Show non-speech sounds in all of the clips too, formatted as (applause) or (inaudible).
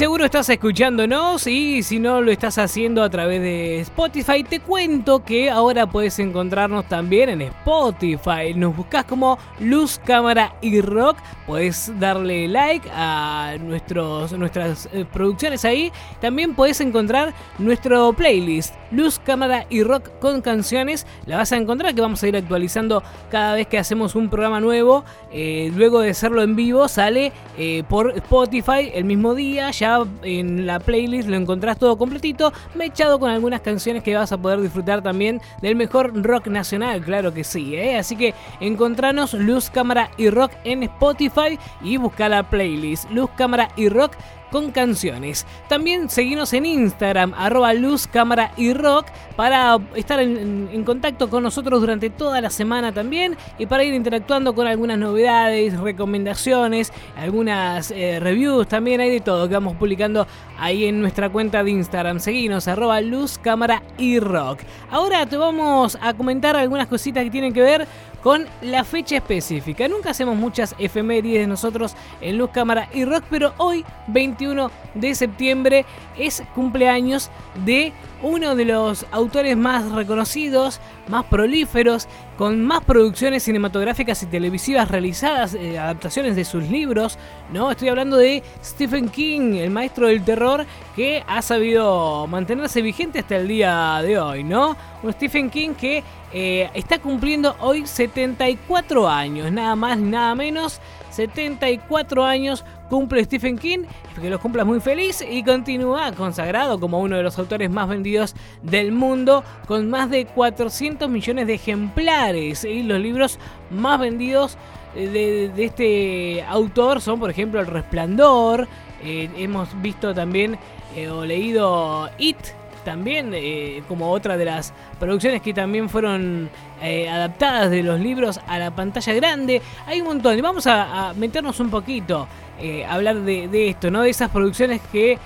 seguro estás escuchándonos y si no lo estás haciendo a través de Spotify, te cuento que ahora puedes encontrarnos también en Spotify. Nos buscas como Luz, Cámara y Rock. Puedes darle like a nuestros, nuestras eh, producciones ahí. También puedes encontrar nuestro playlist Luz, Cámara y Rock con canciones. La vas a encontrar que vamos a ir actualizando cada vez que hacemos un programa nuevo. Eh, luego de hacerlo en vivo sale eh, por Spotify el mismo día. Ya en la playlist lo encontrás todo completito. Me he echado con algunas canciones que vas a poder disfrutar también del mejor rock nacional, claro que sí. ¿eh? Así que encontranos Luz, Cámara y Rock en Spotify y busca la playlist Luz, Cámara y Rock con canciones. También seguimos en Instagram, arroba luz, cámara y rock, para estar en, contacto con nosotros durante toda la semana también y para ir interactuando con algunas novedades, recomendaciones, algunas eh, reviews, también hay de todo que vamos publicando ahí en nuestra cuenta de Instagram. Seguinos, arroba luz, cámara y rock. Ahora te vamos a comentar algunas cositas que tienen que ver con la fecha específica. Nunca hacemos muchas efemérides nosotros en Luz Cámara y Rock, pero hoy, 21 de septiembre, es cumpleaños de uno de los autores más reconocidos, más prolíferos, con más producciones cinematográficas y televisivas realizadas, eh, adaptaciones de sus libros, ¿no? Estoy hablando de Stephen King, el maestro del terror, que ha sabido mantenerse vigente hasta el día de hoy, ¿no? Un Stephen King que eh, está cumpliendo hoy 74 años, nada más ni nada menos. 74 años cumple Stephen King, que los cumpla muy feliz y continúa consagrado como uno de los autores más vendidos del mundo, con más de 400 millones de ejemplares. Y los libros más vendidos eh, de, este autor son, por ejemplo, El Resplandor. Eh, hemos visto también o leído It, también eh, como otra de las producciones que también fueron eh, adaptadas de los libros a la pantalla grande. Hay un montón y vamos a, meternos un poquito eh, a hablar de, esto, ¿no? De esas producciones que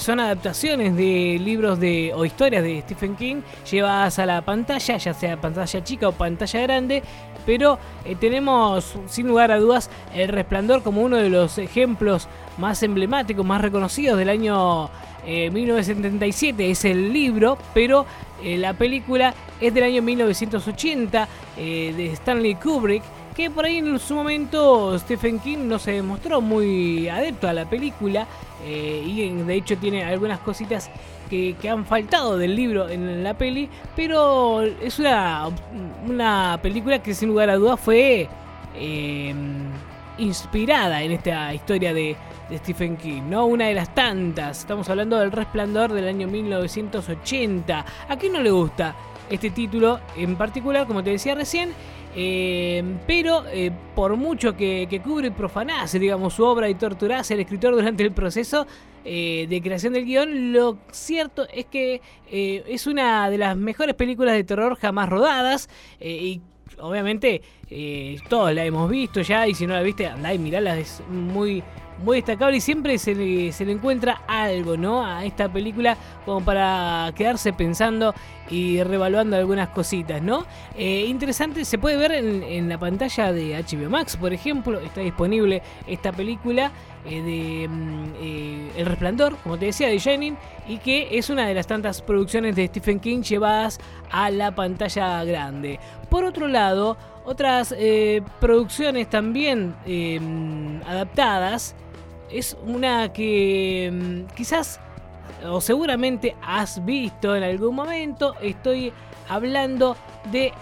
son adaptaciones de libros de o historias de Stephen King llevadas a la pantalla, ya sea pantalla chica o pantalla grande. Pero tenemos sin lugar a dudas El Resplandor como uno de los ejemplos más emblemáticos, más reconocidos del año 1977 eh, es el libro, pero eh, la película es del año 1980 eh, de Stanley Kubrick, que por ahí en su momento Stephen King no se demostró muy adepto a la película y de hecho tiene algunas cositas que, han faltado del libro en la peli, pero es una, una película que sin lugar a dudas fue inspirada en esta historia de, de Stephen King, ¿no? Una de las tantas. Estamos hablando del Resplandor del año 1980. ¿A quién no le gusta este título en particular, como te decía recién? Eh, pero eh, por mucho que, que cubre y profanase, digamos, su obra y torturase al escritor durante el proceso eh, de creación del guion, lo cierto es que es una de las mejores películas de terror jamás rodadas y obviamente todos la hemos visto ya y si no la viste, andá y mirala, es muy muy destacable y siempre se le, se le encuentra algo, ¿no? A esta película como para quedarse pensando y revaluando algunas cositas, ¿no? Eh, interesante, se puede ver en, la pantalla de HBO Max, por ejemplo, está disponible esta película eh, de mm, eh, El Resplandor, como te decía, de Shining, y que es una de las tantas producciones de Stephen King llevadas a la pantalla grande. Por otro lado, otras producciones también mm, adaptadas es una que mm, quizás o seguramente has visto en algún momento. Estoy hablando de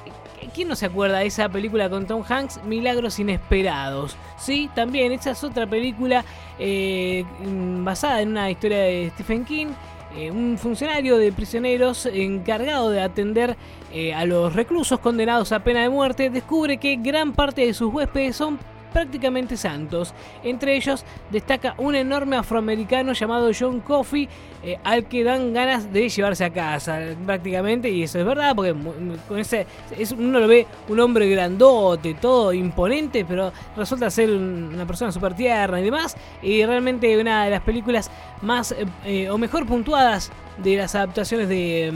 ¿Quién no se acuerda de esa película con Tom Hanks? Milagros Inesperados. Sí, también, esa es otra película eh, mm, basada en una historia de Stephen King. Eh, un funcionario de prisioneros encargado de atender eh, a los reclusos condenados a pena de muerte descubre que gran parte de sus huéspedes son prácticamente santos. Entre ellos destaca un enorme afroamericano llamado John Coffey, eh, al que dan ganas de llevarse a casa prácticamente, y eso es verdad, porque con ese es, uno lo ve un hombre grandote, todo imponente, pero resulta ser una persona súper tierna y demás, y realmente una de las películas más eh, o mejor puntuadas de las adaptaciones de...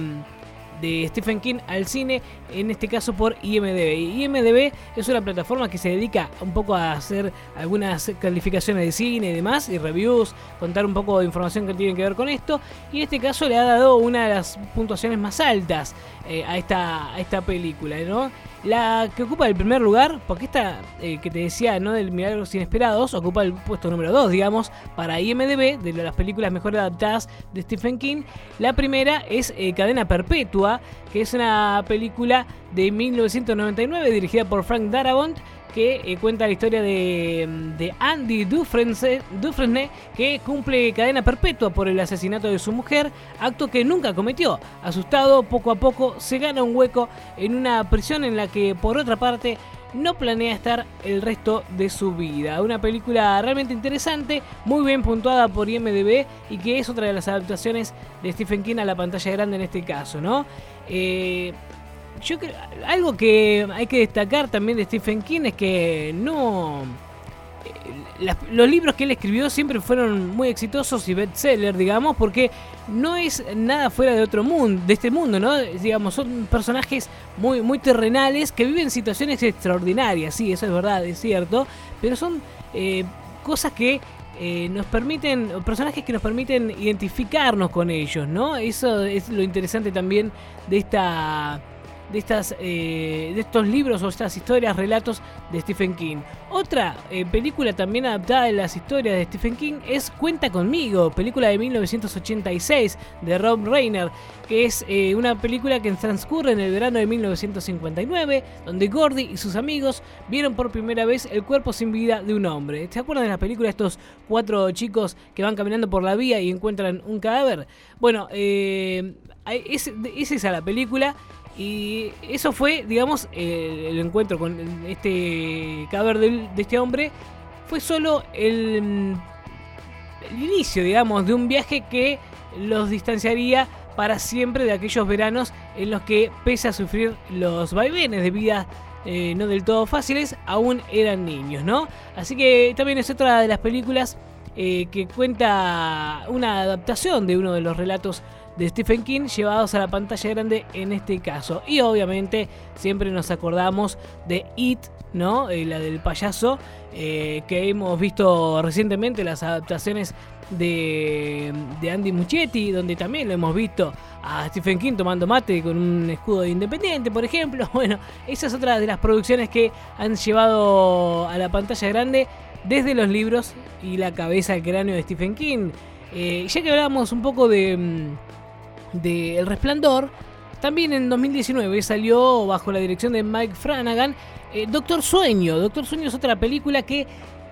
De Stephen King al cine, en este caso por IMDB. IMDB es una plataforma que se dedica un poco a hacer algunas calificaciones de cine y demás, y reviews, contar un poco de información que tiene que ver con esto, y en este caso le ha dado una de las puntuaciones más altas eh, a, esta, a esta película, ¿no? La que ocupa el primer lugar, porque esta eh, que te decía, ¿no? Del Milagros Inesperados, ocupa el puesto número 2, digamos, para IMDB, de las películas mejor adaptadas de Stephen King. La primera es eh, Cadena Perpetua, que es una película de 1999 dirigida por Frank Darabont que eh, cuenta la historia de, Andy Dufresne, que cumple cadena perpetua por el asesinato de su mujer, acto que nunca cometió. Asustado, poco a poco se gana un hueco en una prisión en la que, por otra parte, no planea estar el resto de su vida. Una película realmente interesante, muy bien puntuada por IMDB y que es otra de las adaptaciones de Stephen King a la pantalla grande en este caso, ¿no? Eh, yo creo, algo que hay que destacar también de Stephen King es que no eh, los libros que él escribió siempre fueron muy exitosos y bestseller, digamos, porque no es nada fuera de otro mundo, de este mundo, ¿no? Digamos, son personajes muy, muy terrenales que viven situaciones extraordinarias, sí, eso es verdad, es cierto, pero son eh, cosas que eh, nos permiten, personajes que nos permiten identificarnos con ellos, ¿no? Eso es lo interesante también de esta de, estas, eh, de estos libros o estas historias, relatos de Stephen King. Otra eh, película también adaptada de las historias de Stephen King es Cuenta conmigo, película de 1986 de Rob Reiner, que es eh, una película que transcurre en el verano de 1959, donde Gordy y sus amigos vieron por primera vez el cuerpo sin vida de un hombre. ¿Se acuerdan de la película estos cuatro chicos que van caminando por la vía y encuentran un cadáver? Bueno, es, es esa la película y eso fue, digamos, el encuentro con este cadáver de, este hombre. Fue solo el, inicio, digamos, de un viaje que los distanciaría para siempre de aquellos veranos en los que, pese a sufrir los vaivenes de vida eh, no del todo fáciles, aún eran niños, ¿no? Así que también es otra de las películas eh, que cuenta una adaptación de uno de los relatos de Stephen King llevados a la pantalla grande en este caso. Y obviamente siempre nos acordamos de It, ¿no? Eh, la del payaso, eh, que hemos visto recientemente las adaptaciones de, de, Andy Muchetti, donde también lo hemos visto a Stephen King tomando mate con un escudo de independiente, por ejemplo. (laughs) Bueno, esa es otra de las producciones que han llevado a la pantalla grande desde los libros y la cabeza, el cráneo de Stephen King. Eh, ya que hablamos un poco de mm, de El Resplandor, también en 2019 salió bajo la dirección de Mike Flanagan eh, Doctor Sueño. Doctor Sueño es otra película que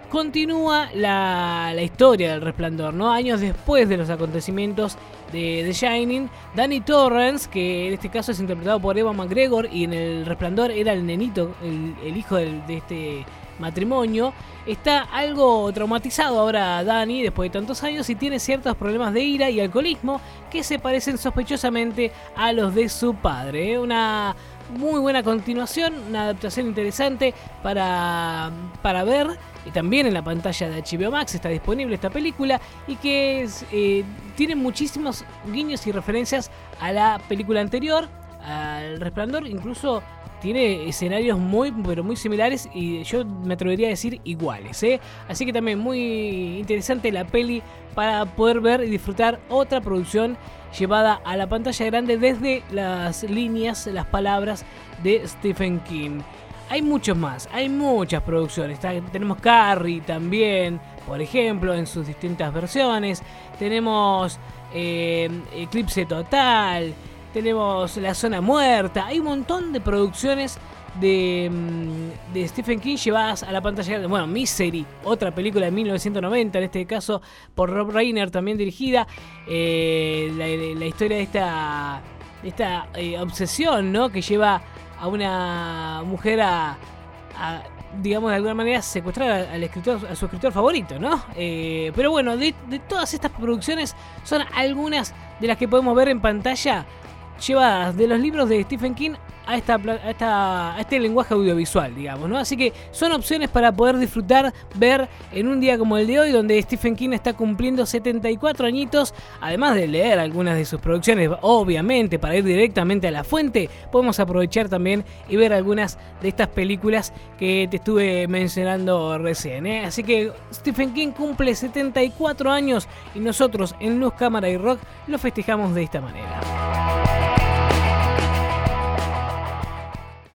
continúa la, historia del Resplandor, ¿no? Años después de los acontecimientos de The Shining, Danny Torrance, que en este caso es interpretado por Eva McGregor y en El Resplandor era el nenito, el, hijo de este matrimonio. Está algo traumatizado ahora Dani después de tantos años y tiene ciertos problemas de ira y alcoholismo que se parecen sospechosamente a los de su padre. ¿eh? Una muy buena continuación, una adaptación interesante para, para ver. Y también en la pantalla de HBO Max está disponible esta película y que eh, tiene muchísimos guiños y referencias a la película anterior, al Resplandor, incluso tiene escenarios muy, pero muy similares y yo me atrevería a decir iguales. ¿eh? Así que también muy interesante la peli para poder ver y disfrutar otra producción llevada a la pantalla grande desde las líneas, las palabras de Stephen King. Hay muchos más, hay muchas producciones. tenemos Carrie también, por ejemplo, en sus distintas versiones. Tenemos eh, Eclipse Total tenemos La Zona Muerta, hay un montón de producciones de, mm, de, Stephen King llevadas a la pantalla. Bueno, Misery, otra película de 1990, en este caso por Rob Reiner, también dirigida. Eh, la, historia de esta, esta eh, obsesión ¿no? que lleva a una mujer a, digamos, de alguna manera secuestrar al escritor, a su escritor favorito, ¿no? Eh, pero bueno, de, de todas estas producciones son algunas de las que podemos ver en pantalla llevadas de los libros de Stephen King a, esta, a, este lenguaje audiovisual, digamos, ¿no? Así que son opciones para poder disfrutar, ver en un día como el de hoy, donde Stephen King está cumpliendo 74 añitos, además de leer algunas de sus producciones, obviamente, para ir directamente a la fuente, podemos aprovechar también y ver algunas de estas películas que te estuve mencionando recién. ¿eh? Así que Stephen King cumple 74 años y nosotros en Luz, Cámara y Rock lo festejamos de esta manera.